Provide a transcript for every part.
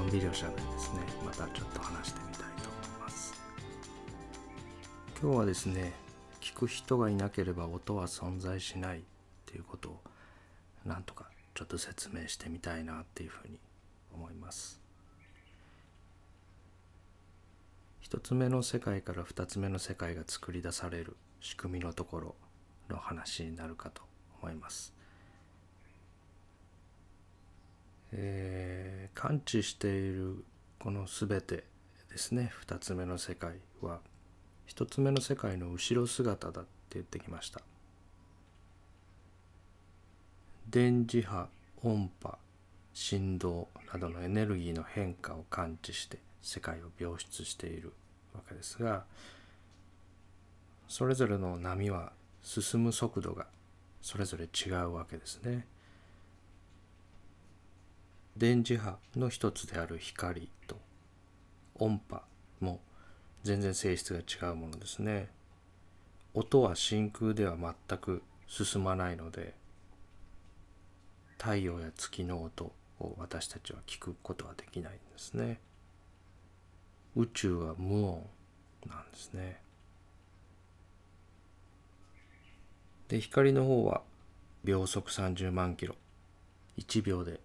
のんびりおしゃべりですね。またちょっと話してみたいと思います。今日はですね聞く人がいなければ音は存在しないっていうことをなんとかちょっと説明してみたいなっていうふうに思います。一つ目の世界から二つ目の世界が作り出される仕組みのところの話になるかと思います。えー、感知しているこの全てですね。2つ目の世界は。1つ目の世界の後ろ姿だって言ってきました。電磁波音波振動などのエネルギーの変化を感知して世界を描出しているわけですがそれぞれの波は進む速度がそれぞれ違うわけですね。電磁波の一つである光と音波も全然性質が違うものですね。音は真空では全く進まないので太陽や月の音を私たちは聞くことはできないんですね。宇宙は無音なんですね。で光の方は秒速30万キロ1秒で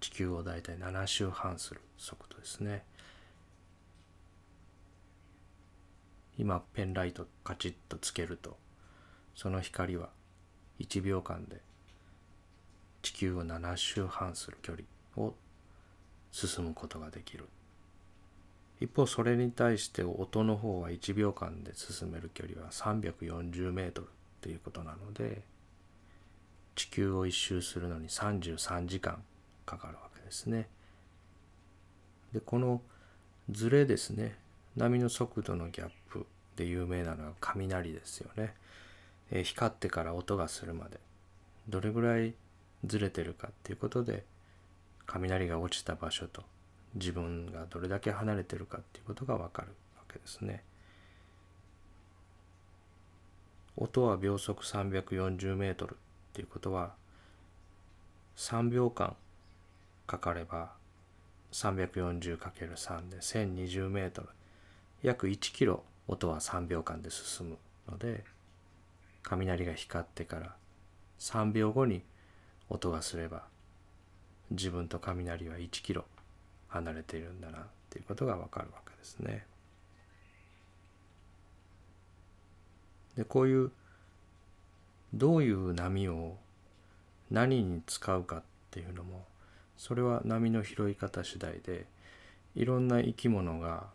地球を大体7周半する速度ですね。今ペンライトカチッとつけるとその光は1秒間で地球を7周半する距離を進むことができる。一方それに対して音の方は1秒間で進める距離は340メートルっていうことなので地球を一周するのに33時間かかるわけですね。でこのズレですね波の速度のギャップで有名なのは雷ですよね。えー、光ってから音がするまでどれぐらいずれてるかっていうことで雷が落ちた場所と自分がどれだけ離れてるかっていうことがわかるわけですね。音は秒速340メートルっていうことは3秒間かかれば 340×3 で1020メートル約1キロ音は3秒間で進むので雷が光ってから3秒後に音がすれば自分と雷は1キロ離れているんだなっていうことがわかるわけですね。でこういうどういう波を何に使うかっていうのもそれは波の拾い方次第でいろんな生き物が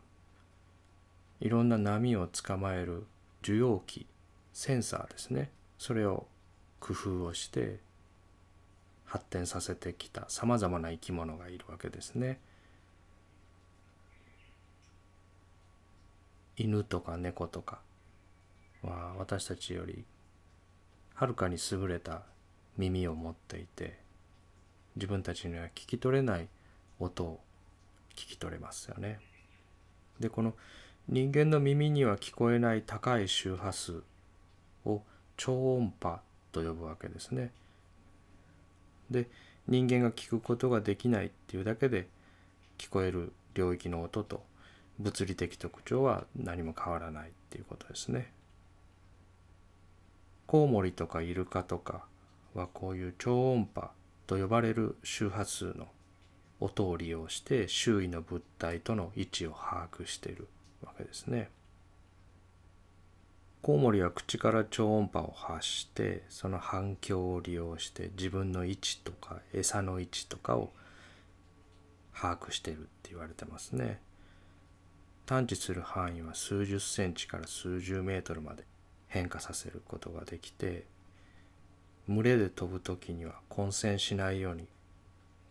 いろんな波を捕まえる受容器センサーですねそれを工夫をして発展させてきたさまざまな生き物がいるわけですね。犬とか猫とかは私たちよりはるかに優れた耳を持っていて自分たちには聞き取れない音を聞き取れますよね。でこの人間の耳には聞こえない高い周波数を超音波と呼ぶわけですね。で人間が聞くことができないっていうだけで聞こえる領域の音と物理的特徴は何も変わらないっていうことですね。コウモリとかイルカとかはこういう超音波と呼ばれる周波数の音を利用して周囲の物体との位置を把握しているわけですね。コウモリは口から超音波を発してその反響を利用して自分の位置とか餌の位置とかを把握しているって言われてますね。探知する範囲は数十センチから数十メートルまで変化させることができて群れで飛ぶ時には混戦しないように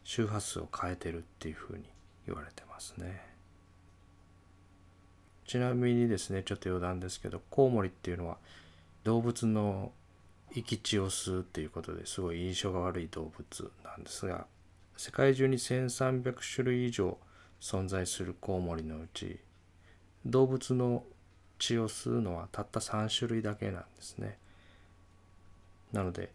周波数を変えてるっていうふうに言われてますね。ちなみにですねちょっと余談ですけどコウモリっていうのは動物の生き血を吸うっていうことですごい印象が悪い動物なんですが世界中に1300種類以上存在するコウモリのうち動物の血を吸うのはたった3種類だけなんですね。なので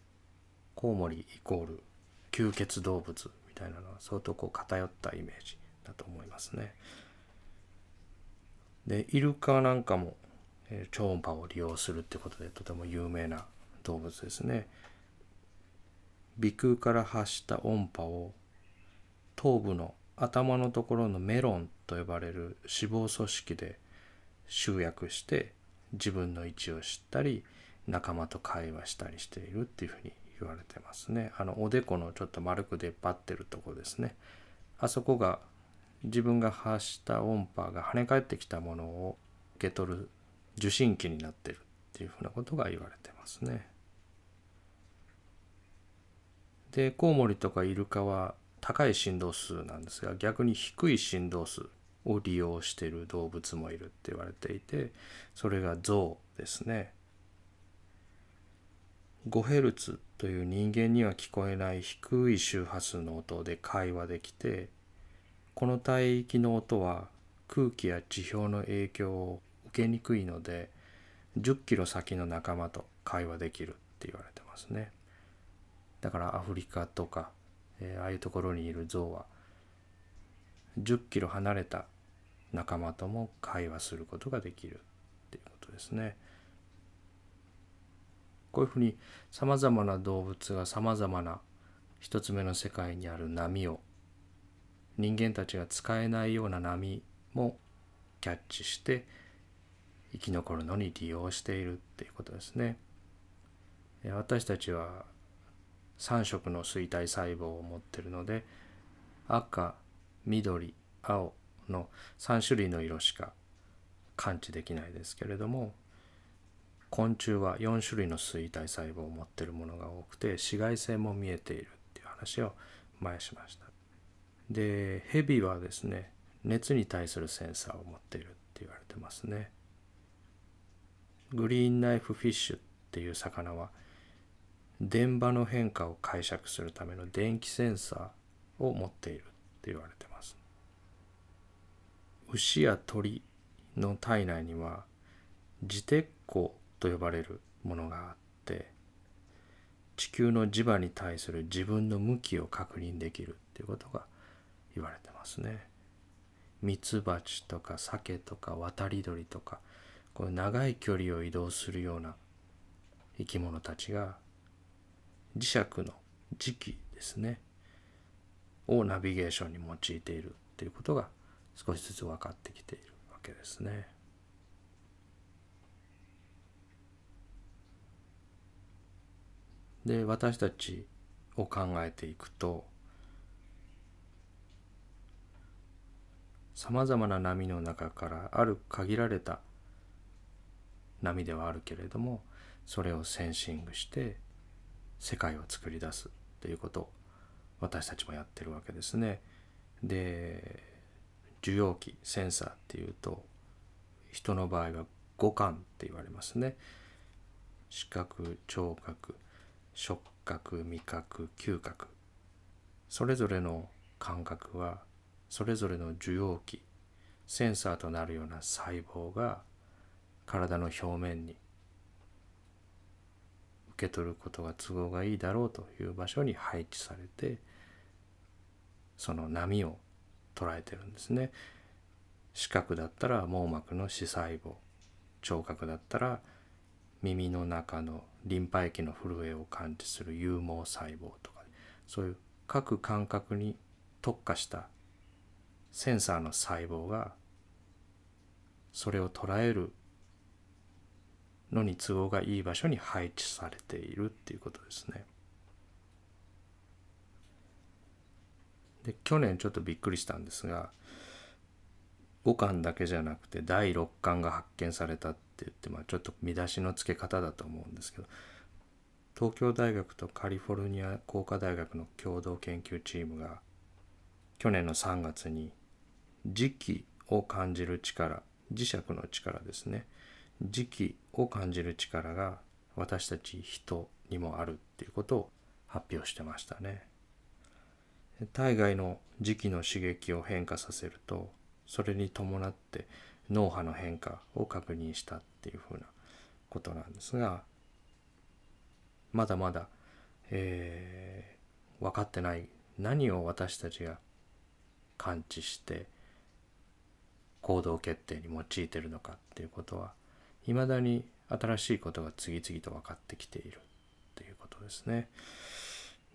コウモリイコール吸血動物みたいなのは相当こう偏ったイメージだと思いますね。でイルカなんかも、えー、超音波を利用するってことでとても有名な動物ですね。鼻腔から発した音波を頭部の頭のところのメロンと呼ばれる脂肪組織で集約して自分の位置を知ったり仲間と会話したりしているっていうふうに言われてますね。あのおでこのちょっと丸く出っ張ってるとこですね。あそこが自分が発した音波が跳ね返ってきたものを受け取る受信機になってるっていうふうなことが言われてますね。でコウモリとかイルカは高い振動数なんですが逆に低い振動数を利用している動物もいるって言われていてそれが象ですね。5ヘルツという人間には聞こえない低い周波数の音で会話できてこの帯域の音は空気や地表の影響を受けにくいので10キロ先の仲間と会話できるって言われてますねだからアフリカとか、えー、ああいうところにいる象は10キロ離れた仲間とも会話することができるっていうことですね。こういうふうにさまざまな動物がさまざまな一つ目の世界にある波を人間たちが使えないような波もキャッチして生き残るのに利用しているっていうことですね。私たちは3色の錐体細胞を持ってるので赤緑青の3種類の色しか感知できないですけれども昆虫は4種類の錐体細胞を持っているものが多くて紫外線も見えているっていう話を前しました。でヘビはですね熱に対するセンサーを持っているって言われてますね。グリーンナイフフィッシュっていう魚は電場の変化を解釈するための電気センサーを持っているって言われてます。牛や鳥の体内には自鉄鋼と呼ばれるものがあって地球の磁場に対する自分の向きを確認できるっていうことが言われてますね。ミツバチとかサケとか渡り鳥とかこういう長い距離を移動するような生き物たちが磁石の磁気ですねをナビゲーションに用いているっていうことが少しずつ分かってきているわけですね。で私たちを考えていくとさまざまな波の中からある限られた波ではあるけれどもそれをセンシングして世界を作り出すということを私たちもやってるわけですね。で受容器センサーっていうと人の場合は五感って言われますね。視覚聴覚触覚味覚嗅覚それぞれの感覚はそれぞれの受容器センサーとなるような細胞が体の表面に受け取ることが都合がいいだろうという場所に配置されてその波を捉えてるんですね。視覚だったら網膜の視細胞聴覚だったら耳の中のリンパ液の震えを感知する有毛細胞とかそういう各感覚に特化したセンサーの細胞がそれを捉えるのに都合がいい場所に配置されているっていうことですね。で去年ちょっとびっくりしたんですが5巻だけじゃなくて第6巻が発見されたっって言って、まあ、ちょっと見出しの付け方だと思うんですけど東京大学とカリフォルニア工科大学の共同研究チームが去年の3月に磁気を感じる力磁石の力ですね磁気を感じる力が私たち人にもあるっていうことを発表してましたね。体外の磁気の刺激を変化させるとそれに伴って脳波の変化を確認したっていうふうなことなんですがまだまだ、えー、分かってない何を私たちが感知して行動決定に用いてるのかっていうことはいまだに新しいことが次々と分かってきているということですね。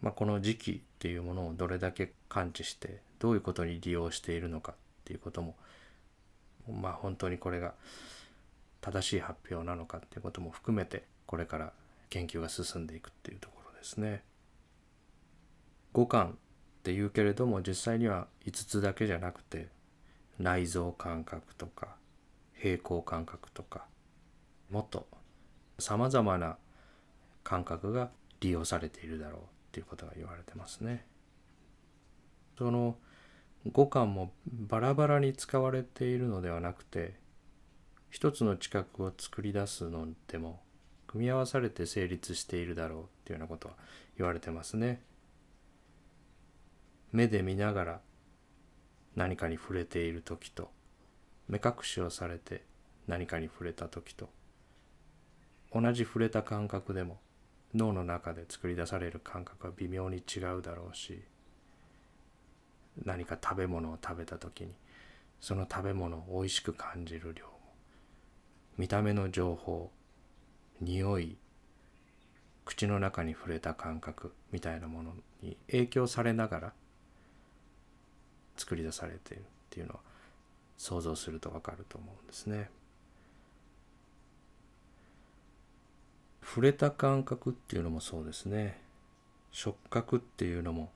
まあ、この時期っていうものをどれだけ感知してどういうことに利用しているのかっていうこともまあ本当にこれが正しい発表なのかっていうことも含めてこれから研究が進んでいくっていうところですね。五感っていうけれども実際には5つだけじゃなくて内臓感覚とか平行感覚とかもっとさまざまな感覚が利用されているだろうっていうことが言われてますね。その五感もバラバラに使われているのではなくて一つの知覚を作り出すのでも組み合わされて成立しているだろうっていうようなことは言われてますね。目で見ながら何かに触れている時と目隠しをされて何かに触れた時と同じ触れた感覚でも脳の中で作り出される感覚は微妙に違うだろうし何か食べ物を食べた時にその食べ物を美味しく感じる量見た目の情報匂い口の中に触れた感覚みたいなものに影響されながら作り出されているっていうのは想像するとわかると思うんですね。触れた感覚っていうのもそうですね。触覚っていうのも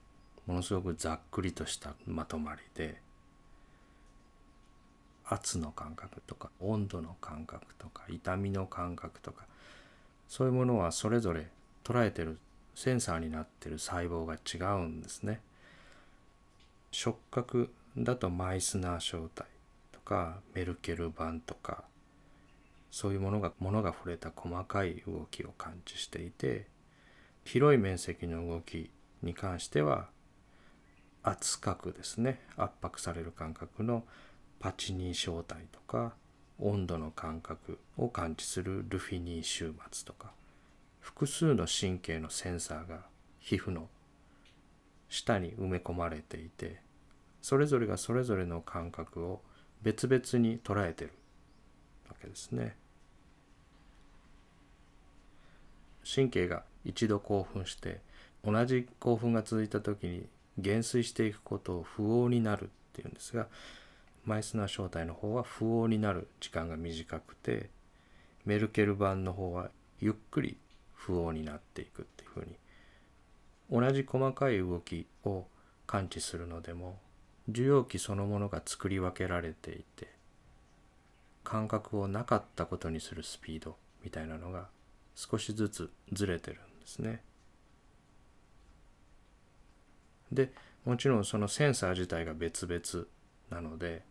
ものすごくざっくりとしたまとまりで圧の感覚とか温度の感覚とか痛みの感覚とかそういうものはそれぞれ捉えてるセンサーになってる細胞が違うんですね。触覚だとマイスナー小体とかメルケル板とかそういうものが物が触れた細かい動きを感知していて広い面積の動きに関しては圧角ですね圧迫される感覚のパチニー小体とか温度の感覚を感知するルフィニー終末とか複数の神経のセンサーが皮膚の下に埋め込まれていてそれぞれがそれぞれの感覚を別々に捉えてるわけですね。神経が一度興奮して同じ興奮が続いた時に減衰していくことを不応になるっていうんですがマイスナー正体の方は不応になる時間が短くてメルケル版の方はゆっくり不応になっていくっていうふうに同じ細かい動きを感知するのでも受容器そのものが作り分けられていて感覚をなかったことにするスピードみたいなのが少しずつずれてるんですね。でもちろんそのセンサー自体が別々なので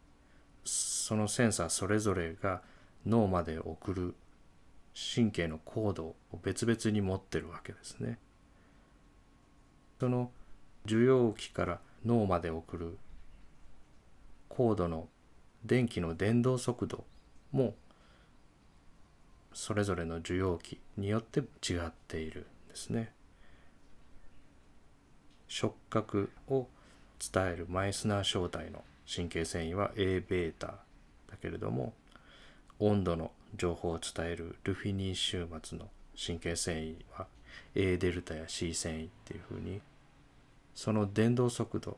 そのセンサーそれぞれが脳まで送る神経のコードを別々に持ってるわけですね。その受容器から脳まで送るコードの電気の伝導速度もそれぞれの受容器によって違っているんですね。触覚を伝えるマイスナー小体の神経繊維は Aβ だけれども温度の情報を伝えるルフィニー終末の神経繊維は A デルタや C 繊維っていうふうにその伝導速度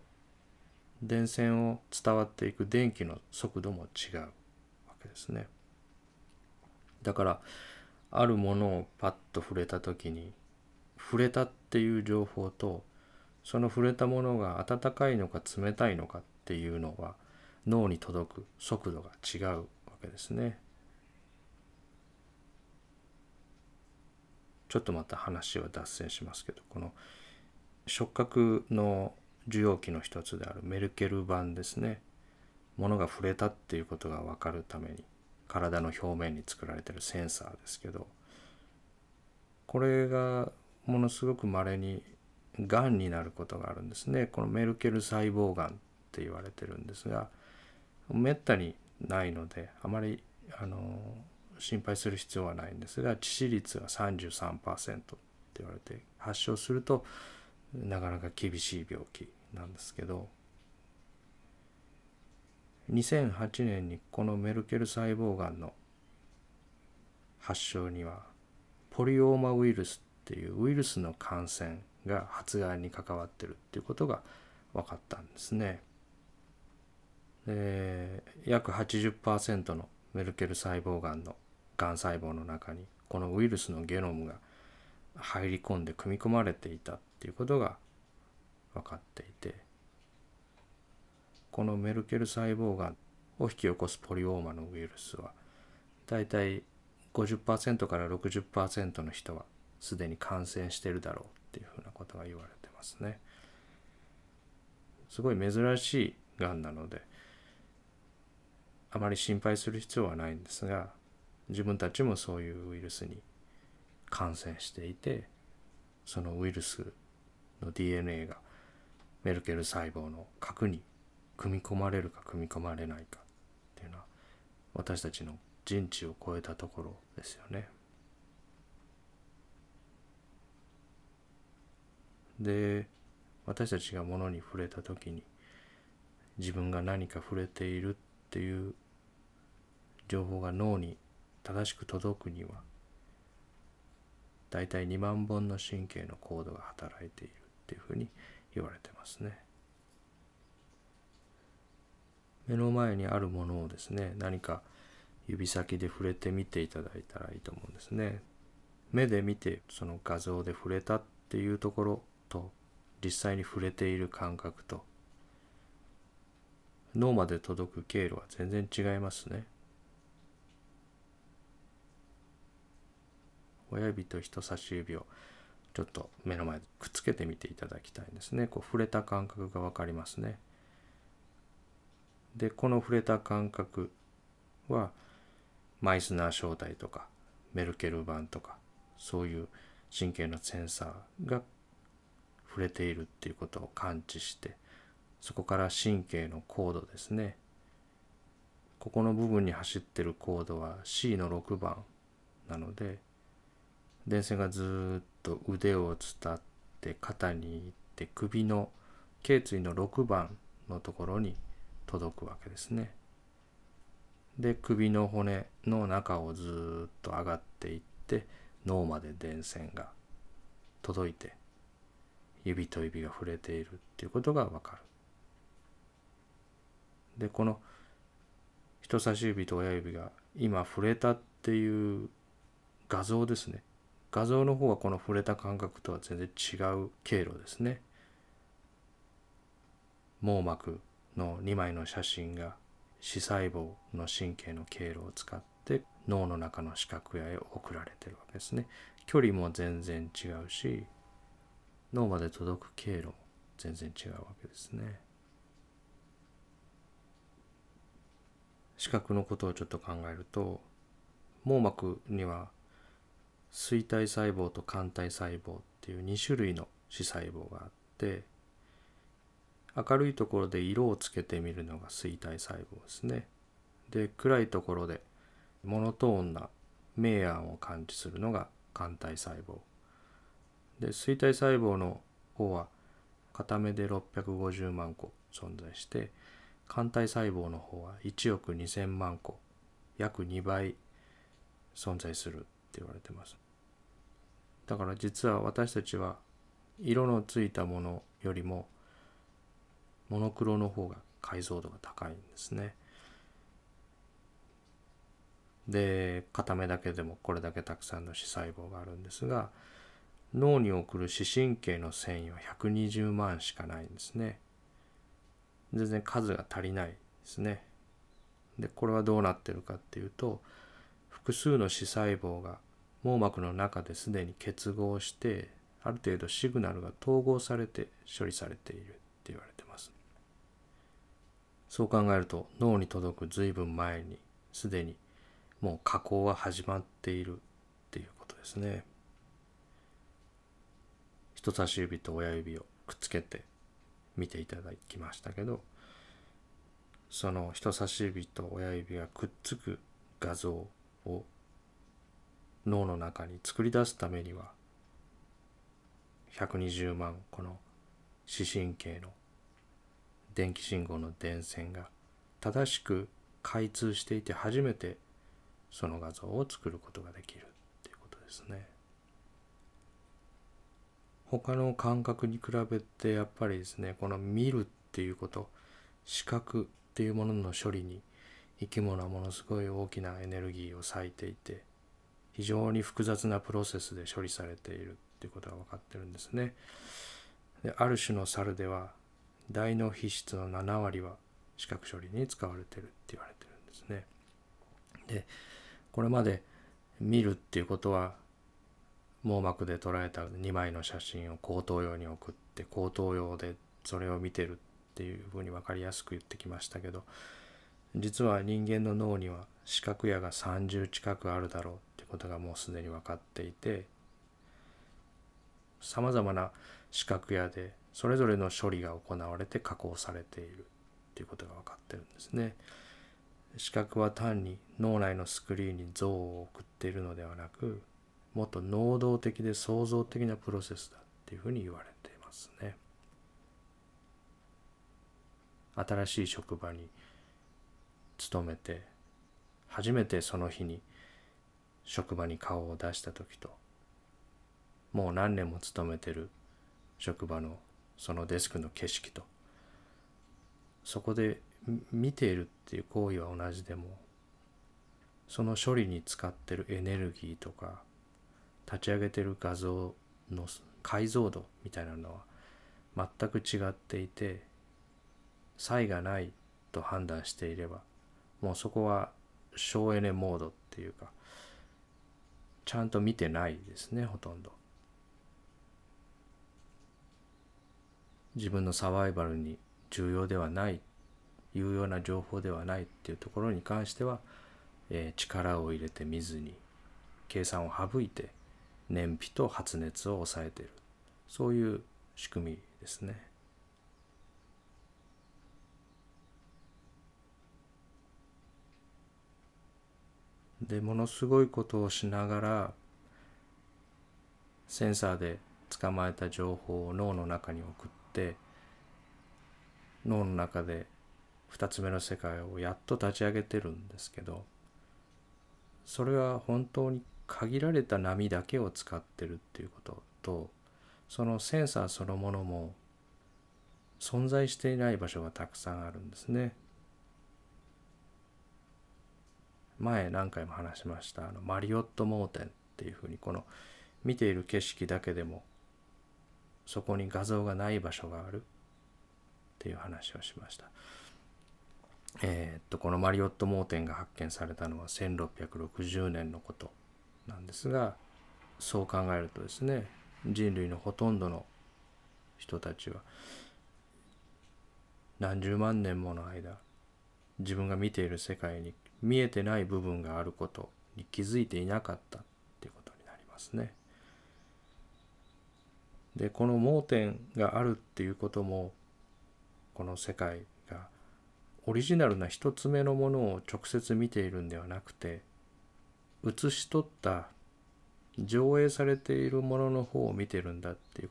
電線を伝わっていく電気の速度も違うわけですね。だからあるものをパッと触れた時に触れたっていう情報とその触れたものが温かいのか冷たいのかっていうのは脳に届く速度が違うわけですね。ちょっとまた話は脱線しますけどこの触覚の受容器の一つであるメルケル板ですね。物が触れたっていうことが分かるために体の表面に作られてるセンサーですけどこれがものすごく稀にがんになることがあるんですね。このメルケル細胞がんって言われてるんですがめったにないのであまりあの心配する必要はないんですが致死率は33%って言われて発症するとなかなか厳しい病気なんですけど2008年にこのメルケル細胞がんの発症にはポリオーマウイルスっていうウイルスの感染が発がんに関わってるっていうことが分かったんですね。で約80%のメルケル細胞がんのがん細胞の中にこのウイルスのゲノムが入り込んで組み込まれていたっていうことが分かっていてこのメルケル細胞がんを引き起こすポリオーマのウイルスはだいたい50%から60%の人はすでに感染してるだろうっていうふうなことが言われてますね。すごい珍しいがんなのであまり心配する必要はないんですが自分たちもそういうウイルスに感染していてそのウイルスの DNA がメルケル細胞の核に組み込まれるか組み込まれないかっていうのは私たちの人知を超えたところですよね。で私たちが物に触れた時に自分が何か触れているっていう情報が脳に正しく届くには大体2万本の神経のコードが働いているっていうふうに言われてますね。目の前にあるものをですね何か指先で触れてみていただいたらいいと思うんですね。目で見てその画像で触れたっていうところと実際に触れている感覚と脳まで届く経路は全然違いますね。親指と人差し指をちょっと目の前でくっつけてみていただきたいんですね。こう触れた感覚が分かりますね。でこの触れた感覚はマイスナー小体とかメルケル板とかそういう神経のセンサーが触れているっていうことを感知してそこから神経のコードですねここの部分に走ってるコードは C の6番なので電線がずっと腕を伝って肩に行って首の頸椎の6番のところに届くわけですね。で首の骨の中をずっと上がっていって脳まで電線が届いて指と指が触れているっていうことがわかる。でこの人差し指と親指が今触れたっていう画像ですね。画像の方はこの触れた感覚とは全然違う経路ですね。網膜の2枚の写真が視細胞の神経の経路を使って脳の中の視覚野へ送られてるわけですね。距離も全然違うし脳まで届く経路も全然違うわけですね。視覚のことをちょっと考えると網膜には錐体細胞と肝体細胞っていう2種類の視細胞があって明るいところで色をつけてみるのが錐体細胞ですね。で暗いところでモノトーンな明暗を感知するのが肝体細胞。で錐体細胞の方は片目で650万個存在して肝体細胞の方は1億2,000万個約2倍存在するって言われてます。だから実は私たちは色のついたものよりもモノクロの方が解像度が高いんですね。で片目だけでもこれだけたくさんの視細胞があるんですが脳に送る視神経の繊維は120万しかないんですね。全然数が足りないですね。でこれはどうなってるかっていうと複数の視細胞が網膜の中ですでに結合してある程度シグナルが統合されて処理されているって言われてます。そう考えると脳に届く随分前にすでにもう加工は始まっているっていうことですね。人差し指と親指をくっつけて見ていただきましたけどその人差し指と親指がくっつく画像を脳の中に作り出すためには120万個の視神経の電気信号の電線が正しく開通していて初めてその画像を作ることができるっていうことですね。他の感覚に比べてやっぱりですねこの見るっていうこと視覚っていうものの処理に生き物はものすごい大きなエネルギーを割いていて非常に複雑なプロセスで処理されているっていうことが分かってるんですね。である種の猿では大脳皮質の7割は視覚処理に使われてるって言われてるんですね。でこれまで見るっていうことは網膜で捉えた2枚の写真を口頭用に送って口頭用でそれを見てるっていうふうに分かりやすく言ってきましたけど実は人間の脳には視覚野が30近くあるだろうってことがもうすでに分かっていてさまざまな視覚野でそれぞれの処理が行われて加工されているっていうことが分かってるんですね。視覚は単に脳内のスクリーンに像を送っているのではなくもっと能動的で創造的なプロセスだっていうふうに言われていますね。新しい職場に勤めて初めてその日に職場に顔を出した時ともう何年も勤めてる職場のそのデスクの景色とそこで見ているっていう行為は同じでもその処理に使ってるエネルギーとか立ち上げてる画像の解像度みたいなのは全く違っていて差異がないと判断していればもうそこは省エネモードっていうかちゃんと見てないですねほとんど。自分のサバイバルに重要ではない有用な情報ではないっていうところに関しては、えー、力を入れて見ずに計算を省いて燃費と発熱を抑えているそういう仕組みですね。でものすごいことをしながらセンサーで捕まえた情報を脳の中に送って脳の中で2つ目の世界をやっと立ち上げてるんですけどそれは本当に限られた波だけを使ってるっていうこととそのセンサーそのものも存在していない場所がたくさんあるんですね。前何回も話しましたあのマリオット盲点っていうふうにこの見ている景色だけでもそこに画像がない場所があるっていう話をしました。えー、っとこのマリオット盲点が発見されたのは1660年のことなんですがそう考えるとですね人類のほとんどの人たちは何十万年もの間自分が見ている世界に見えてない部分があることに気づいていなかったっていうことになりますね。でこの盲点があるっていうこともこの世界がオリジナルな一つ目のものを直接見ているんではなくて写し取った上映されているものの方を見てるんだっていう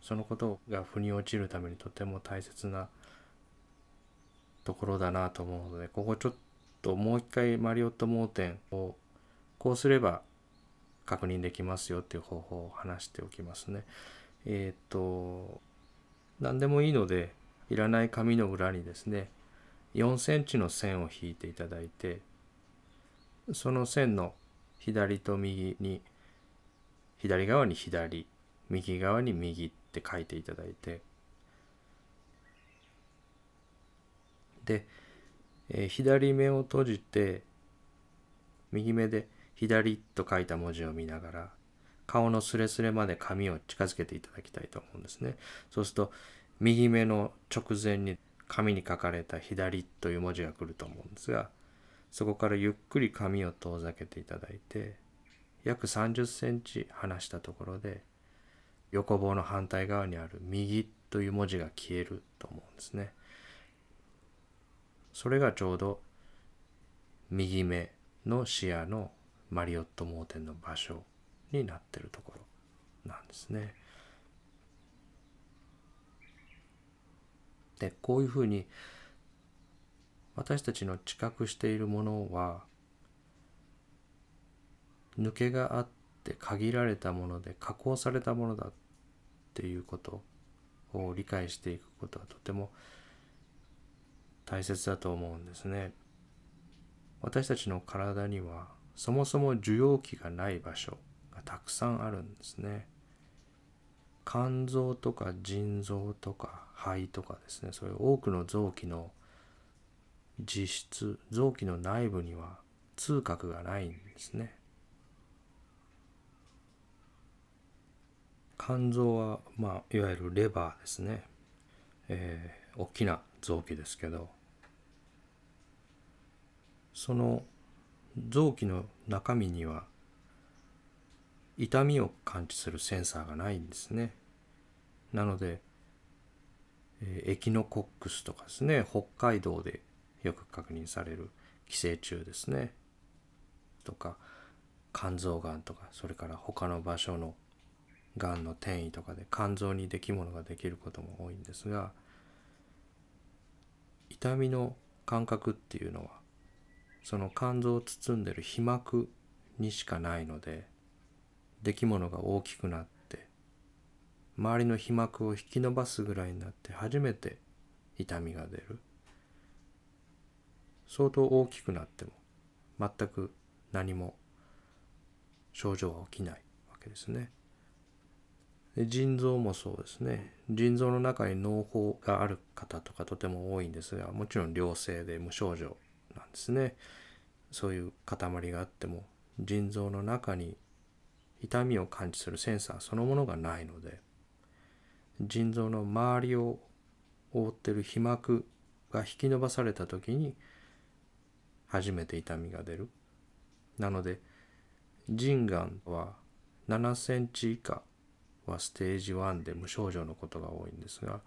そのことが腑に落ちるためにとても大切なところだなと思うのでここちょっともう一回マリオット盲点をこうすれば確認できますよっていう方法を話しておきますね。えっ、と何でもいいのでいらない紙の裏にですね4センチの線を引いていただいてその線の左と右に左側に左右側に右って書いていただいてで、えー、左目を閉じて右目で左と書いた文字を見ながら顔のスレスレまで紙を近づけていただきたいと思うんですね。そうすると右目の直前に紙に書かれた左という文字が来ると思うんですがそこからゆっくり紙を遠ざけていただいて約30センチ離したところで横棒の反対側にある右という文字が消えると思うんですね。それがちょうど右目の視野のマリオット盲点の場所になってるところなんですね。でこういうふうに私たちの知覚しているものは抜けがあって限られたもので加工されたものだっていうことを理解していくことはとても大切だと思うんですね。私たちの体にはそもそも受容器がない場所がたくさんあるんですね。肝臓とか腎臓とか肺とかですねそういう多くの臓器の実質臓器の内部には痛覚がないんですね。肝臓は、まあ、いわゆるレバーですね、えー、大きな臓器ですけどその臓器の中身には痛みを感知するセンサーがないんですね。なので、えー、エキノコックスとかですね北海道でよく確認される寄生虫ですね。とか肝臓がんとかそれから他の場所のがんの転移とかで肝臓にできものができることも多いんですが痛みの感覚っていうのはその肝臓を包んでる皮膜にしかないのでできものが大きくなって周りの皮膜を引き伸ばすぐらいになって初めて痛みが出る。相当大きくなっても全く何も症状は起きないわけですね。腎臓もそうですね腎臓の中に脳胞がある方とかとても多いんですがもちろん良性で無症状なんですねそういう塊があっても腎臓の中に痛みを感知するセンサーそのものがないので腎臓の周りを覆ってる皮膜が引き伸ばされた時に初めて痛みが出る。なので腎がんは7センチ以下はステージ1で無症状のことが多いんですが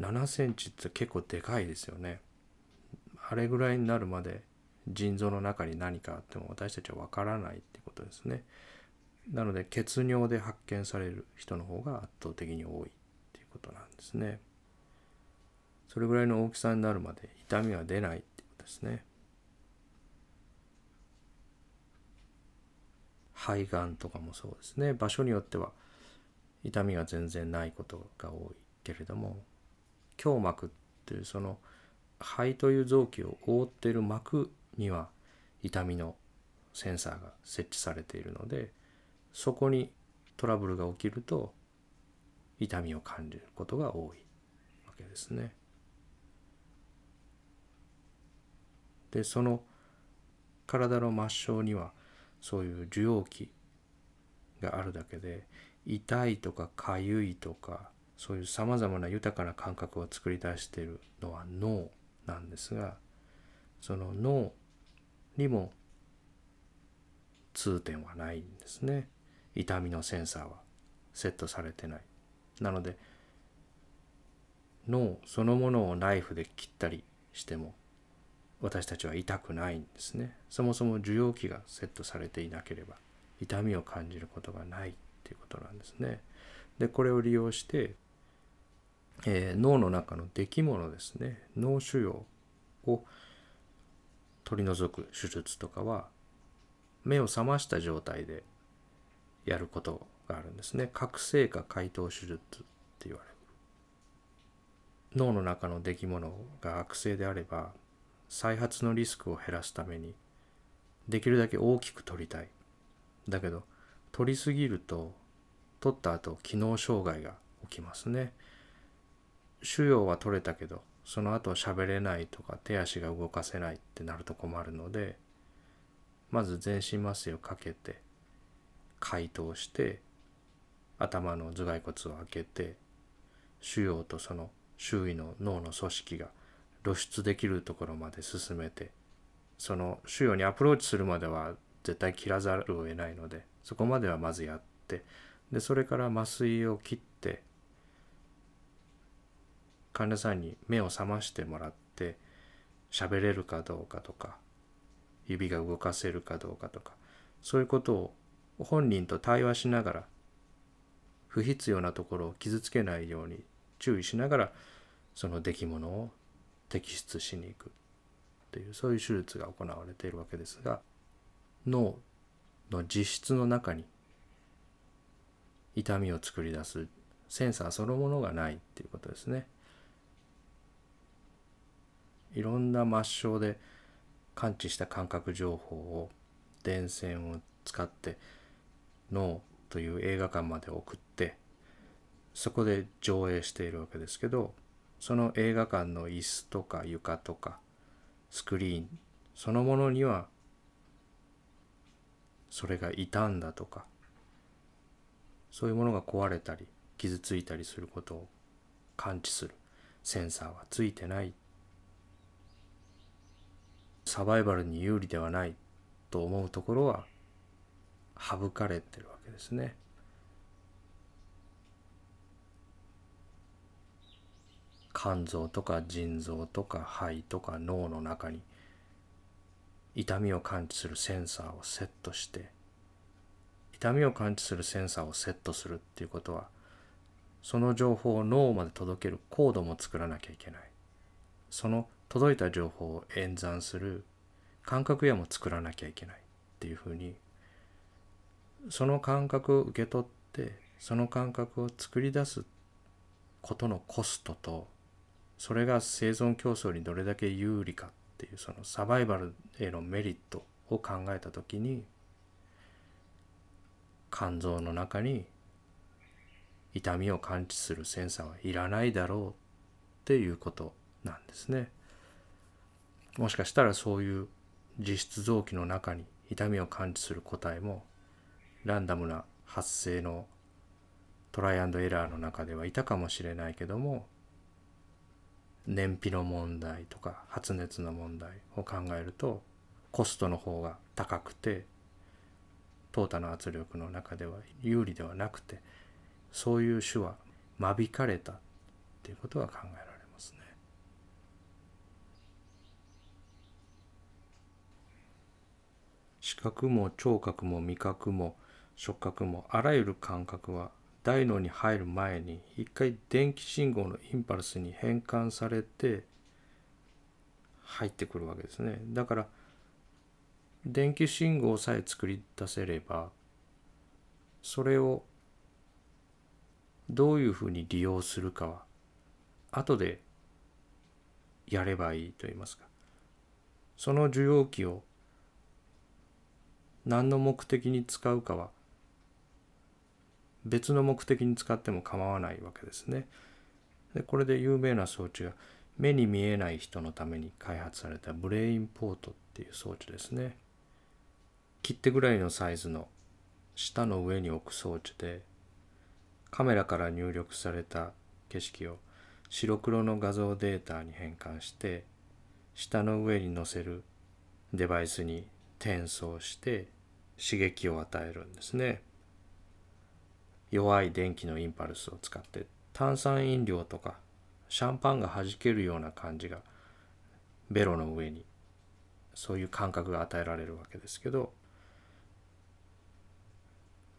7センチって結構でかいですよね。あれぐらいになるまで腎臓の中に何かあっても私たちは分からないってことですね。なので血尿で発見される人の方が圧倒的に多いっていうことなんですね。それぐらいの大きさになるまで痛みは出ないっていうことですね。肺がんとかもそうですね場所によっては痛みが全然ないことが多いけれども胸膜っていうその肺という臓器を覆っている膜には痛みのセンサーが設置されているのでそこにトラブルが起きると痛みを感じることが多いわけですね。でその体の末梢にはそういう受容器があるだけで痛いとかかゆいとかそういうさまざまな豊かな感覚を作り出しているのは脳なんですがその脳にも痛点はないんですね。痛みのセンサーはセットされてない。なので脳そのものをナイフで切ったりしても私たちは痛くないんですね。そもそも受容器がセットされていなければ痛みを感じることがないっていうことなんですね。でこれを利用して、えー、脳の中の出来物ですね。脳腫瘍を取り除く手術とかは目を覚ました状態でやることがあるんですね。覚醒化解凍手術って言われる。脳の中の出来物が悪性であれば再発のリスクを減らすためにできるだけ大きく取りたい。だけど取りすぎると取った後機能障害が起きますね。腫瘍は取れたけどその後喋れないとか手足が動かせないってなると困るのでまず全身麻酔をかけて解凍して頭の頭蓋骨を開けて腫瘍とその周囲の脳の組織が露出できるところまで進めてその腫瘍にアプローチするまでは絶対切らざるを得ないのでそこまではまずやってでそれから麻酔を切って患者さんに目を覚ましてもらって喋れるかどうかとか指が動かせるかどうかとかそういうことを本人と対話しながら不必要なところを傷つけないように注意しながらその出来物を摘出しに行くっていうそういう手術が行われているわけですが脳の実質の中に痛みを作り出すセンサーそのものがないっていうことですね。いろんな末梢で感知した感覚情報を電線を使って脳という映画館まで送ってそこで上映しているわけですけどその映画館の椅子とか床とかスクリーンそのものにはそれが傷んだとかそういうものが壊れたり傷ついたりすることを感知するセンサーはついてないサバイバルに有利ではないと思うところは省かれてるわけですね。肝臓とか腎臓とか肺とか脳の中に痛みを感知するセンサーをセットして痛みを感知するセンサーをセットするっていうことはその情報を脳まで届けるコードも作らなきゃいけない。その届いた情報を演算する感覚やも作らなきゃいけない。っていうふうにその感覚を受け取ってその感覚を作り出すことのコストとそれが生存競争にどれだけ有利かっていうそのサバイバルへのメリットを考えた時に肝臓の中に痛みを感知するセンサーはいらないだろうっていうことなんですね。もしかしたらそういう実質臓器の中に痛みを感知する個体もランダムな発生のトライアンドエラーの中ではいたかもしれないけども燃費の問題とか発熱の問題を考えるとコストの方が高くて淘汰の圧力の中では有利ではなくてそういう種は間引かれたっていうことが考えられますね。視覚も聴覚も味覚も触覚もあらゆる感覚は大脳に入る前に一回電気信号のインパルスに変換されて入ってくるわけですね。だから電気信号さえ作り出せればそれをどういうふうに利用するかは後でやればいいと言いますか。その受容器を何の目的に使うかは別の目的に使っても構わないわけですね。でこれで有名な装置が目に見えない人のために開発されたブレインポートっていう装置ですね。切手ぐらいのサイズの舌の上に置く装置でカメラから入力された景色を白黒の画像データに変換して舌の上に載せるデバイスに転送して刺激を与えるんですね。弱い電気のインパルスを使って炭酸飲料とかシャンパンがはじけるような感じがベロの上にそういう感覚が与えられるわけですけど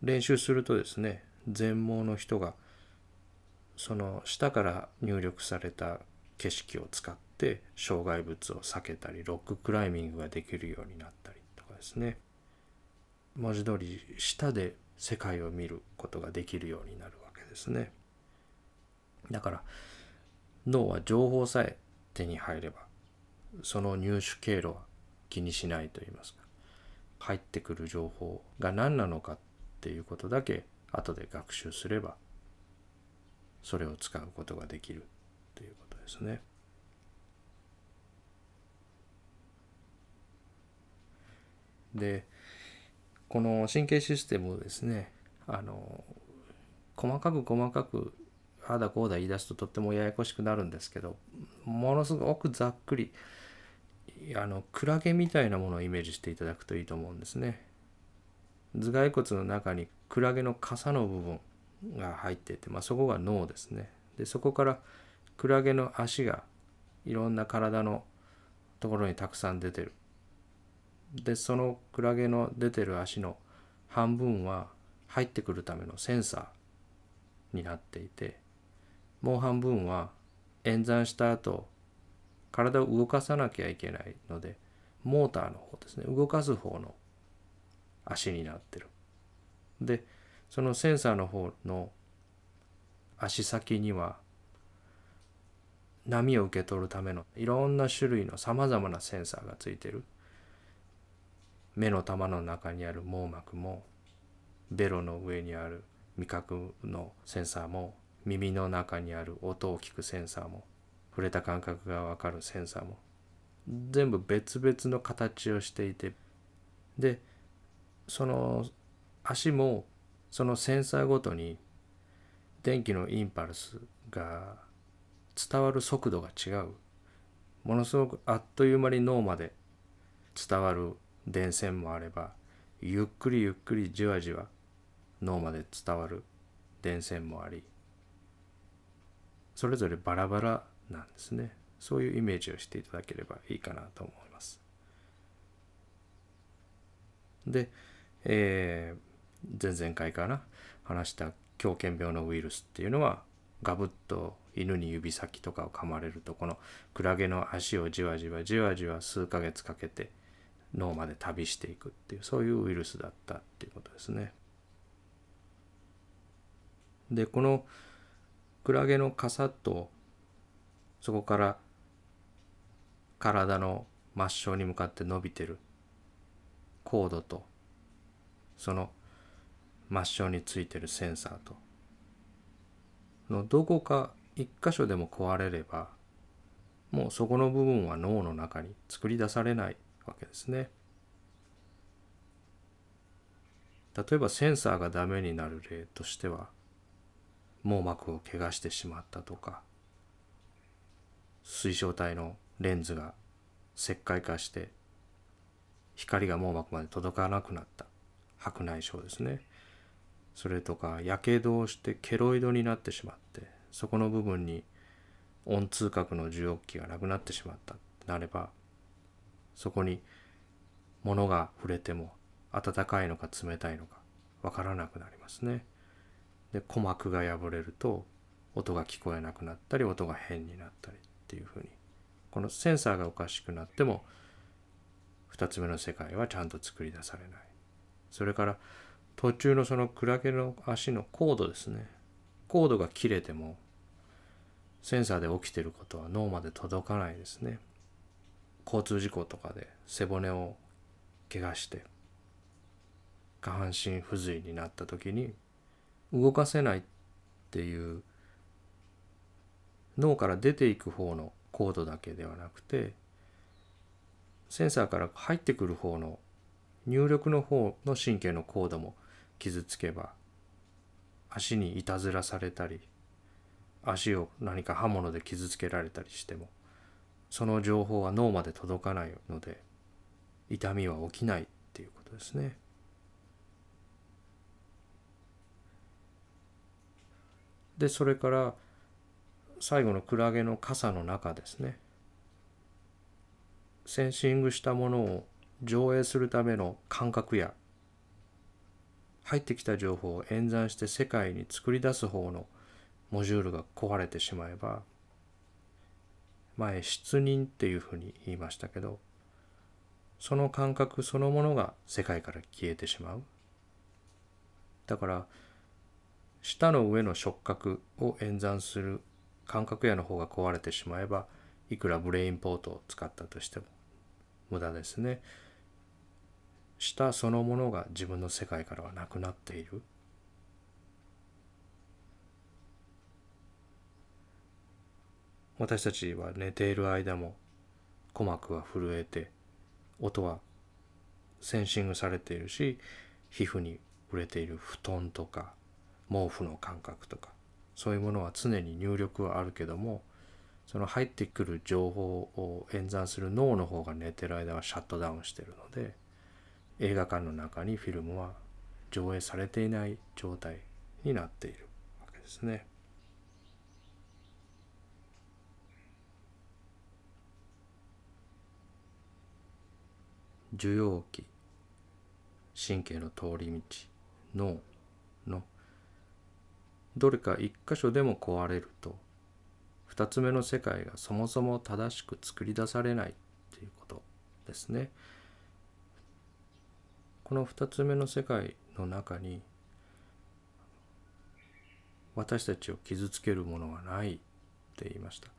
練習するとですね全盲の人がその下から入力された景色を使って障害物を避けたりロッククライミングができるようになったりとかですね。文字通り下で世界を見ることができるようになるわけですね。だから脳は情報さえ手に入ればその入手経路は気にしないと言いますか入ってくる情報が何なのかっていうことだけ後で学習すればそれを使うことができるということですね。でこの神経システムをですねあの細かく細かくああだこうだ言い出すととってもややこしくなるんですけどものすごくざっくりあのクラゲみたいなものをイメージしていただくといいと思うんですね。頭蓋骨の中にクラゲの傘の部分が入っていて、まあ、そこが脳ですね。でそこからクラゲの足がいろんな体のところにたくさん出てる。でそのクラゲの出てる足の半分は入ってくるためのセンサーになっていてもう半分は演算した後体を動かさなきゃいけないのでモーターの方ですね。動かす方の足になってる。でそのセンサーの方の足先には波を受け取るためのいろんな種類のさまざまなセンサーがついてる。目の玉の中にある網膜もベロの上にある味覚のセンサーも耳の中にある音を聞くセンサーも触れた感覚が分かるセンサーも全部別々の形をしていてでその足もそのセンサーごとに電気のインパルスが伝わる速度が違う。ものすごくあっという間に脳まで伝わる電線もあればゆっくりゆっくりじわじわ脳まで伝わる電線もありそれぞれバラバラなんですね。そういうイメージをしていただければいいかなと思います。で、えー、前々回かな話した狂犬病のウイルスっていうのはガブッと犬に指先とかを噛まれるとこのクラゲの足をじわじわじわじわ数ヶ月かけて脳まで旅していくっていうそういうウイルスだったっていうことですね。でこのクラゲの傘とそこから体の末梢に向かって伸びてるコードとその末梢についてるセンサーとのどこか一箇所でも壊れればもうそこの部分は脳の中に作り出されないわけですね。例えばセンサーがダメになる例としては網膜を怪我してしまったとか水晶体のレンズが石灰化して光が網膜まで届かなくなった。白内障ですね。それとかやけどをしてケロイドになってしまってそこの部分に温通覚の受容器がなくなってしまった。なればそこに物が触れても温かいのか冷たいのかわからなくなりますね。で鼓膜が破れると音が聞こえなくなったり音が変になったりっていうふうにこのセンサーがおかしくなっても2つ目の世界はちゃんと作り出されない。それから途中のそのクラゲの足のコードですね。コードが切れてもセンサーで起きてることは脳まで届かないですね。交通事故とかで背骨を怪我して下半身不随になった時に動かせないっていう脳から出ていく方のコードだけではなくてセンサーから入ってくる方の入力の方の神経のコードも傷つけば足にいたずらされたり足を何か刃物で傷つけられたりしてもその情報は脳まで届かないので痛みは起きないっていうことですね。でそれから最後のクラゲの傘の中ですねセンシングしたものを上映するための感覚や入ってきた情報を演算して世界に作り出す方のモジュールが壊れてしまえば前失認っていうふうに言いましたけどその感覚そのものが世界から消えてしまうだから舌の上の触覚を演算する感覚野の方が壊れてしまえばいくらブレインポートを使ったとしても無駄ですね。舌そのものが自分の世界からはなくなっている。私たちは寝ている間も鼓膜は震えて音はセンシングされているし皮膚に触れている布団とか毛布の感覚とかそういうものは常に入力はあるけどもその入ってくる情報を演算する脳の方が寝てる間はシャットダウンしてるので映画館の中にフィルムは上映されていない状態になっているわけですね。受容器神経の通り道脳のどれか一箇所でも壊れると2つ目の世界がそもそも正しく作り出されないっていうことですね。この2つ目の世界の中に私たちを傷つけるものがないって言いました。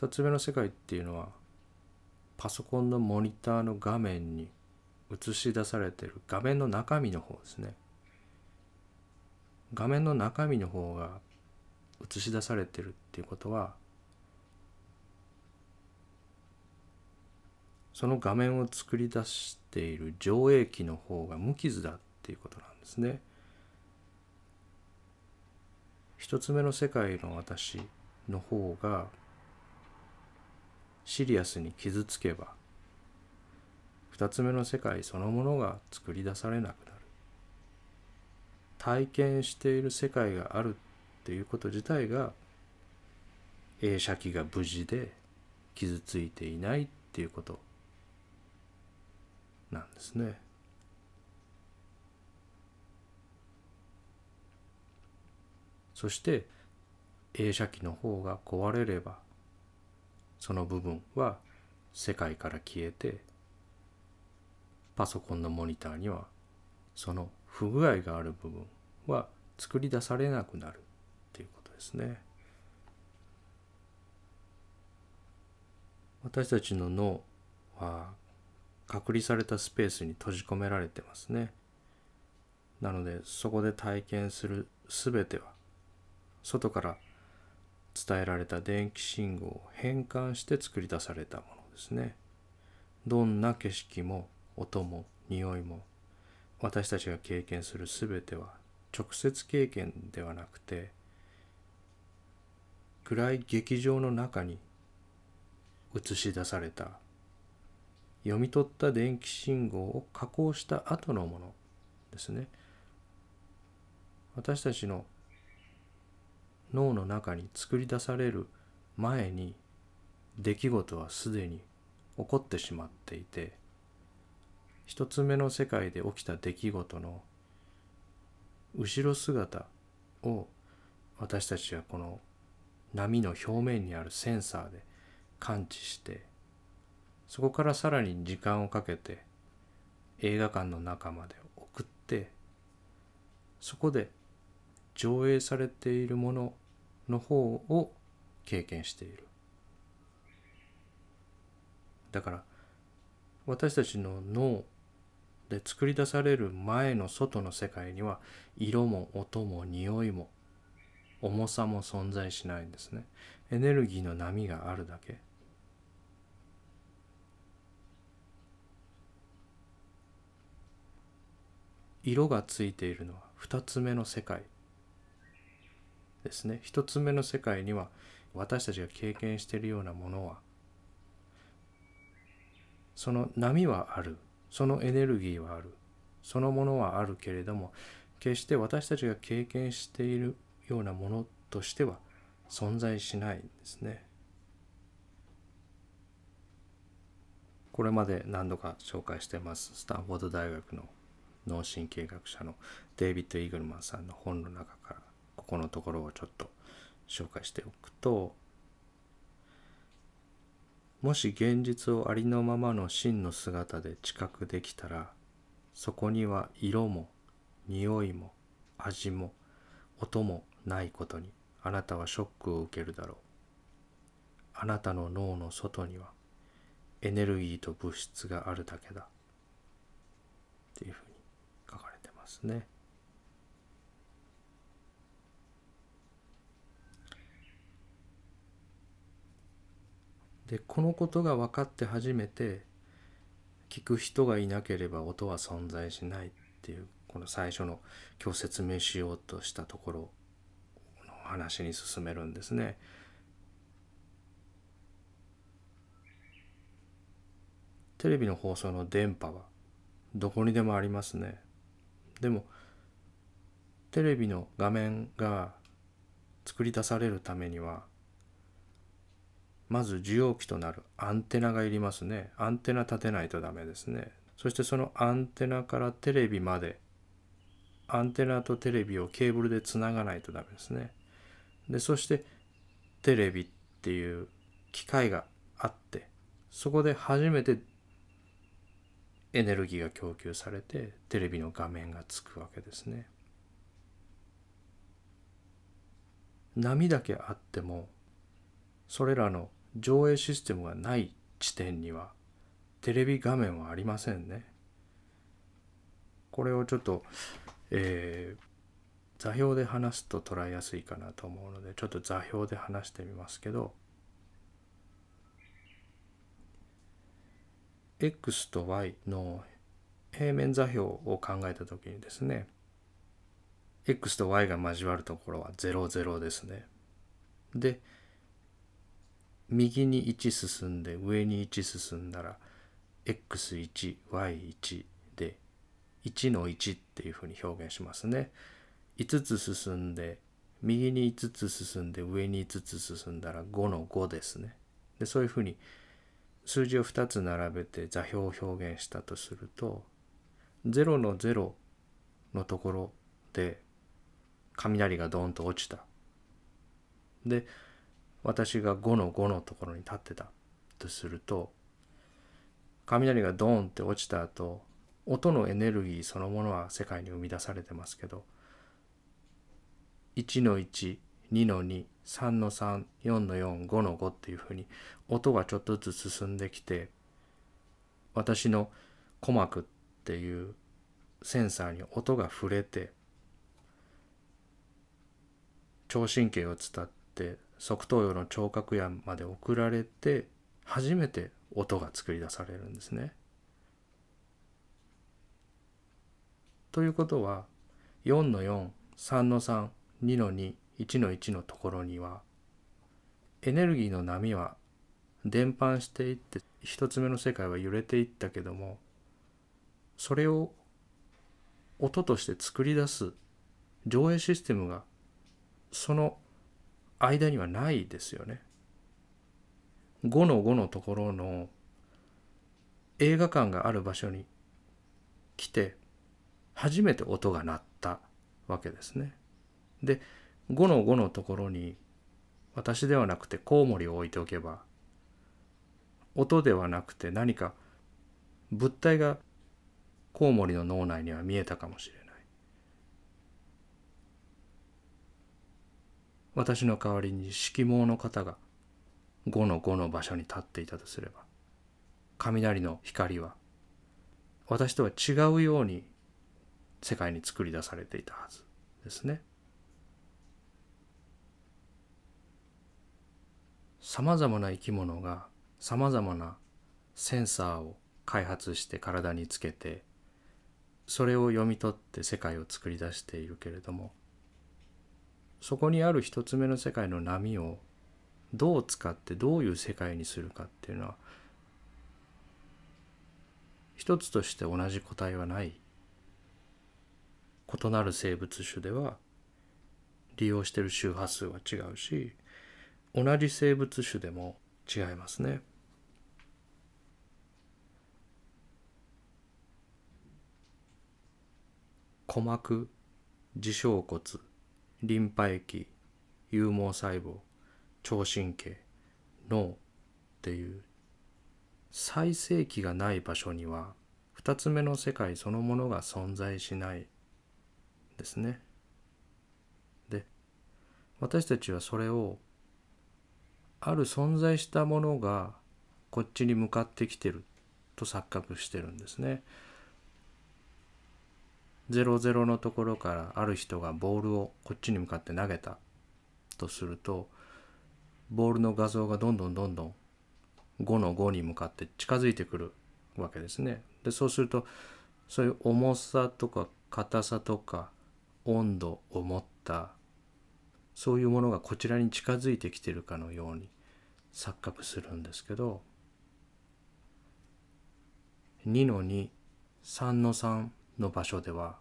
2つ目の世界っていうのはパソコンのモニターの画面に映し出されている画面の中身の方ですね画面の中身の方が映し出されてるっていうことはその画面を作り出している上映機の方が無傷だっていうことなんですね。一つ目の世界の私の方がシリアスに傷つけば二つ目の世界そのものが作り出されなくなる体験している世界があるっていうこと自体が映写機が無事で傷ついていないっていうことなんですね。そして映写機の方が壊れればその部分は世界から消えてパソコンのモニターにはその不具合がある部分は作り出されなくなるっていうことですね。私たちの脳は隔離されたスペースに閉じ込められてますね。なのでそこで体験する全ては外から伝えられた電気信号を変換して作り出されたものですね。どんな景色も音も匂いも私たちが経験する全ては直接経験ではなくて暗い劇場の中に映し出された読み取った電気信号を加工した後のものですね。私たちの脳の中に作り出される前に出来事はすでに起こってしまっていて一つ目の世界で起きた出来事の後ろ姿を私たちはこの波の表面にあるセンサーで感知してそこからさらに時間をかけて映画館の中まで送ってそこで上映されているものの方を経験している。だから私たちの脳で作り出される前の外の世界には色も音も匂いも重さも存在しないんですね。エネルギーの波があるだけ。色がついているのは二つ目の世界。ですね。一つ目の世界には私たちが経験しているようなものはその波はある。そのエネルギーはある。そのものはあるけれども決して私たちが経験しているようなものとしては存在しないんですね。これまで何度か紹介してますスタンフォード大学の脳神経学者のデイビッド・イーグルマンさんの本の中から。ここのところをちょっと紹介しておくともし現実をありのままの真の姿で知覚できたらそこには色も匂いも味も音もないことにあなたはショックを受けるだろうあなたの脳の外にはエネルギーと物質があるだけだっていうふうに書かれてますね。でこのことが分かって初めて聞く人がいなければ音は存在しないっていうこの最初の今日説明しようとしたところの話に進めるんですね。テレビの放送の電波はどこにでもありますね。でもテレビの画面が作り出されるためにはまず受容器となるアンテナがいりますね。アンテナ立てないとダメですね。そしてそのアンテナからテレビまでアンテナとテレビをケーブルでつながないとダメですね。でそしてテレビっていう機械があってそこで初めてエネルギーが供給されてテレビの画面がつくわけですね。波だけあってもそれらの上映システムがない地点にはテレビ画面はありませんね。これをちょっと、えー、座標で話すと捉えやすいかなと思うのでちょっと座標で話してみますけど x と y の平面座標を考えた時にですね x と y が交わるところは00ですね。で右に1進んで上に1進んだら x1y1 で1の1っていうふうに表現しますね。5つ進んで右に5つ進んで上に5つ進んだら5の5ですね。でそういうふうに数字を2つ並べて座標を表現したとすると0の0のところで雷がドーンと落ちた。で私が5の5のところに立ってたとすると雷がドーンって落ちた後音のエネルギーそのものは世界に生み出されてますけど1の12の23の34の45の5っていうふうに音がちょっとずつ進んできて私の鼓膜っていうセンサーに音が触れて聴神経を伝って側頭葉の聴覚野まで送られて初めて音が作り出されるんですね。ということは4の43の32の21の1のところにはエネルギーの波は伝播していって一つ目の世界は揺れていったけどもそれを音として作り出す上映システムがその間にはないですよね。5の5のところの映画館がある場所に来て初めて音が鳴ったわけですね。で5の5のところに私ではなくてコウモリを置いておけば音ではなくて何か物体がコウモリの脳内には見えたかもしれない。私の代わりに色盲の方が5の5の場所に立っていたとすれば雷の光は私とは違うように世界に作り出されていたはずですね。さまざまな生き物がさまざまなセンサーを開発して体につけてそれを読み取って世界を作り出しているけれどもそこにある一つ目の世界の波をどう使ってどういう世界にするかっていうのは一つとして同じ個体はない異なる生物種では利用している周波数は違うし同じ生物種でも違いますね。鼓膜自小骨リンパ液有毛細胞聴神経脳っていう再生期がない場所には2つ目の世界そのものが存在しないですね。で私たちはそれをある存在したものがこっちに向かってきてると錯覚してるんですね。00のところからある人がボールをこっちに向かって投げたとするとボールの画像がどんどんどんどん5の5に向かって近づいてくるわけですね。でそうするとそういう重さとか硬さとか温度を持ったそういうものがこちらに近づいてきてるかのように錯覚するんですけど2の23の3の場所では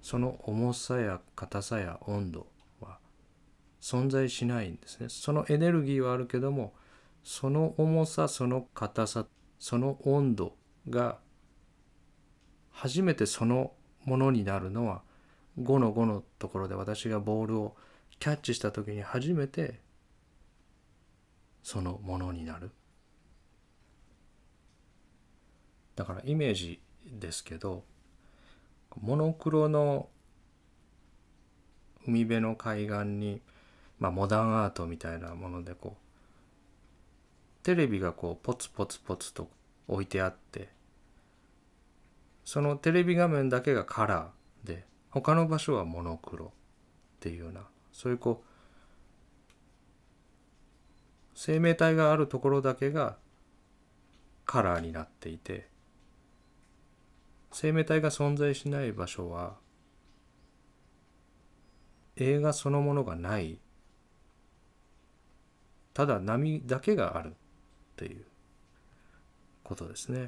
その重さや硬さや温度は存在しないんですね。そのエネルギーはあるけどもその重さその硬さその温度が初めてそのものになるのは5の5のところで私がボールをキャッチした時に初めてそのものになる。だからイメージですけどモノクロの海辺の海岸に、まあ、モダンアートみたいなものでこうテレビがこうポツポツポツと置いてあってそのテレビ画面だけがカラーで他の場所はモノクロっていうようなそういうこう生命体があるところだけがカラーになっていて生命体が存在しない場所は映画そのものがないただ波だけがあるっていうことですね。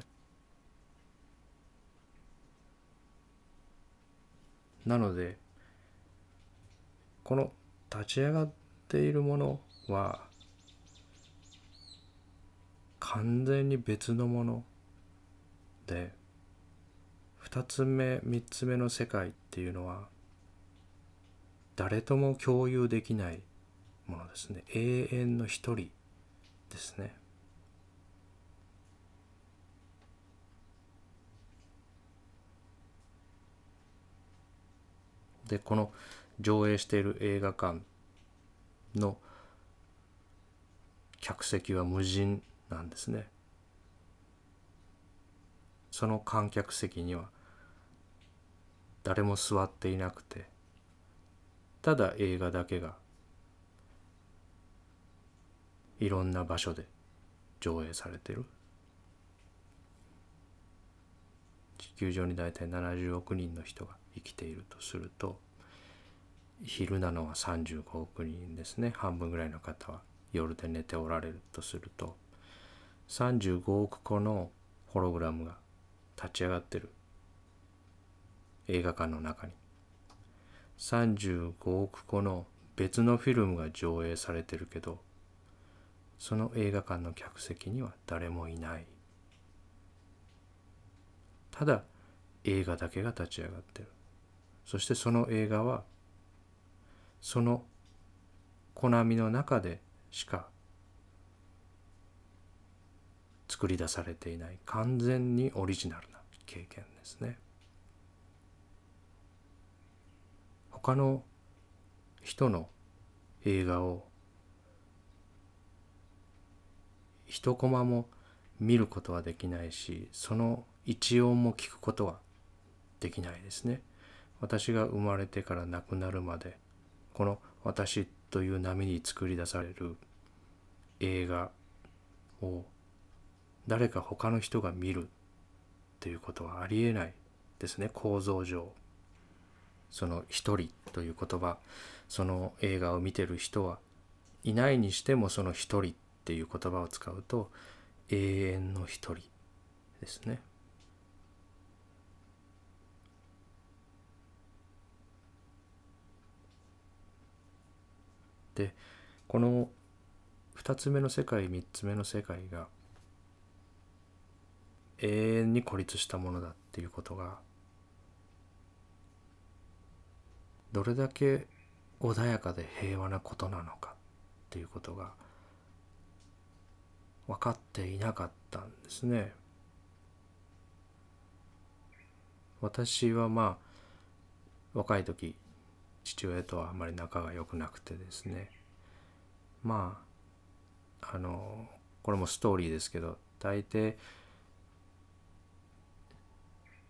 なのでこの立ち上がっているものは完全に別のもので2つ目3つ目の世界っていうのは誰とも共有できないものですね。永遠の一人ですね。でこの上映している映画館の客席は無人なんですね。その観客席には誰も座っていなくて。ただ映画だけが。いろんな場所で上映されてる。地球上に大体70億人の人が生きているとすると昼なのは35億人ですね。半分ぐらいの方は夜で寝ておられるとすると35億個のホログラムが立ち上がってる。映画館の中に。35億個の別のフィルムが上映されてるけどその映画館の客席には誰もいない。ただ映画だけが立ち上がってる。そしてその映画はそのコナミの中でしか作り出されていない。完全にオリジナルな経験ですね。他の人の映画を一コマも見ることはできないしその一音も聞くことはできないですね。私が生まれてから亡くなるまでこの私という波に作り出される映画を誰か他の人が見るっていうことはありえないですね構造上その一人という言葉その映画を見てる人はいないにしてもその一人っていう言葉を使うと永遠の一人ですね。でこの2つ目の世界3つ目の世界が永遠に孤立したものだっていうことがどれだけ穏やかで平和なことなのかっていうことが分かっていなかったんですね。私はまあ若い時父親とはあまり仲が良くなくてですねまああのこれもストーリーですけど大抵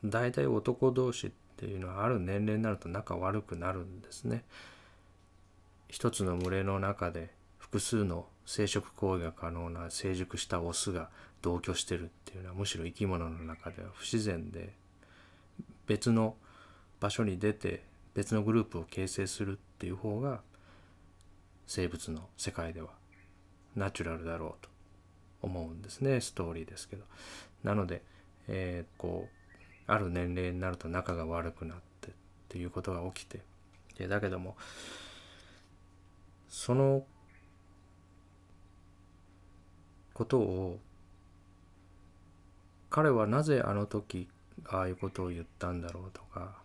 大体男同士っていうのはある年齢になると仲悪くなるんですね。一つの群れの中で複数の生殖行為が可能な成熟したオスが同居してるっていうのはむしろ生き物の中では不自然で別の場所に出て別のグループを形成するっていう方が生物の世界ではナチュラルだろうと思うんですねストーリーですけど。なので、えー、こうある年齢になると仲が悪くなってっていうことが起きてでだけどもそのことを彼はなぜあの時ああいうことを言ったんだろうとか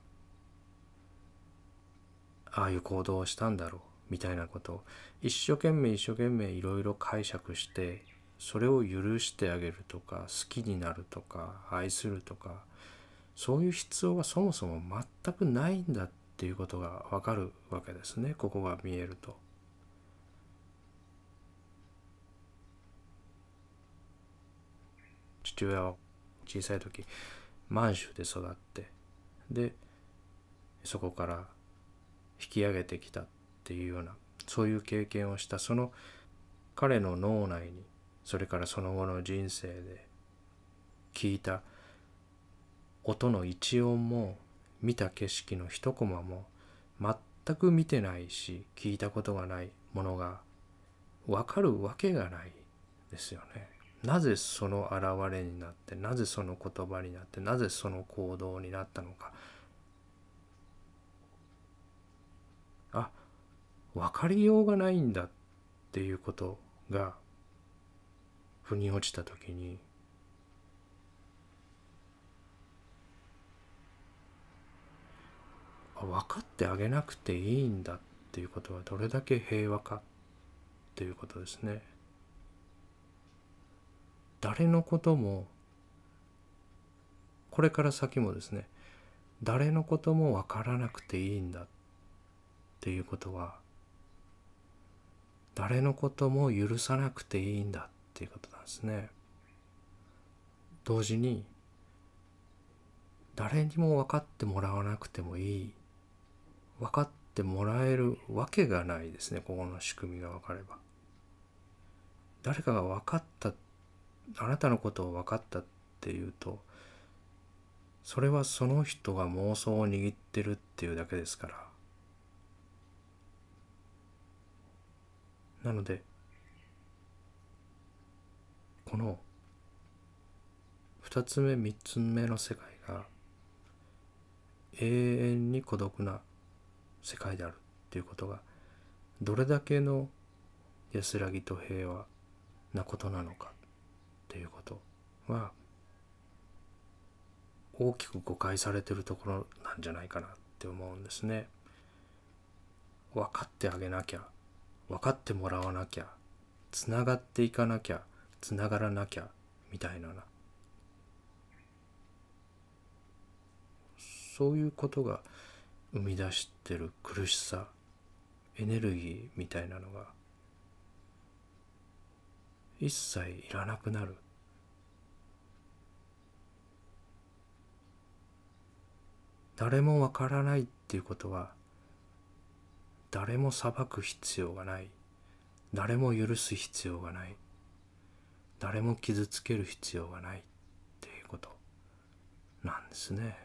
ああいう行動をしたんだろうみたいなことを一生懸命一生懸命いろいろ解釈してそれを許してあげるとか好きになるとか愛するとかそういう必要がそもそも全くないんだっていうことがわかるわけですねここが見えると。父親は小さい時満州で育ってでそこから引き上げてきたっていうようなそういう経験をしたその彼の脳内にそれからその後の人生で聞いた音の一音も見た景色の一コマも全く見てないし聞いたことがないものが分かるわけがないですよね。なぜその現れになってなぜその言葉になってなぜその行動になったのかあ分かりようがないんだっていうことが腑に落ちた時に分かってあげなくていいんだっていうことはどれだけ平和かっていうことですね。誰のこともこれから先もですね誰のことも分からなくていいんだっていうことは誰のことも許さなくていいんだっていうことなんですね。同時に誰にも分かってもらわなくてもいい分かってもらえるわけがないですねここの仕組みが分かれば。誰かが分かったあなたのことを分かったっていうとそれはその人が妄想を握ってるっていうだけですからなのでこの2つ目3つ目の世界が永遠に孤独な世界であるっていうことがどれだけの安らぎと平和なことなのかっていうことは大きく誤解されてるところなんじゃないかなって思うんですね。分かってあげなきゃ分かってもらわなきゃつながっていかなきゃつながらなきゃみたいななそういうことが生み出してる苦しさエネルギーみたいなのが一切いらなくなる。誰もわからないっていうことは誰も裁く必要がない。誰も許す必要がない。誰も傷つける必要がないっていうことなんですね。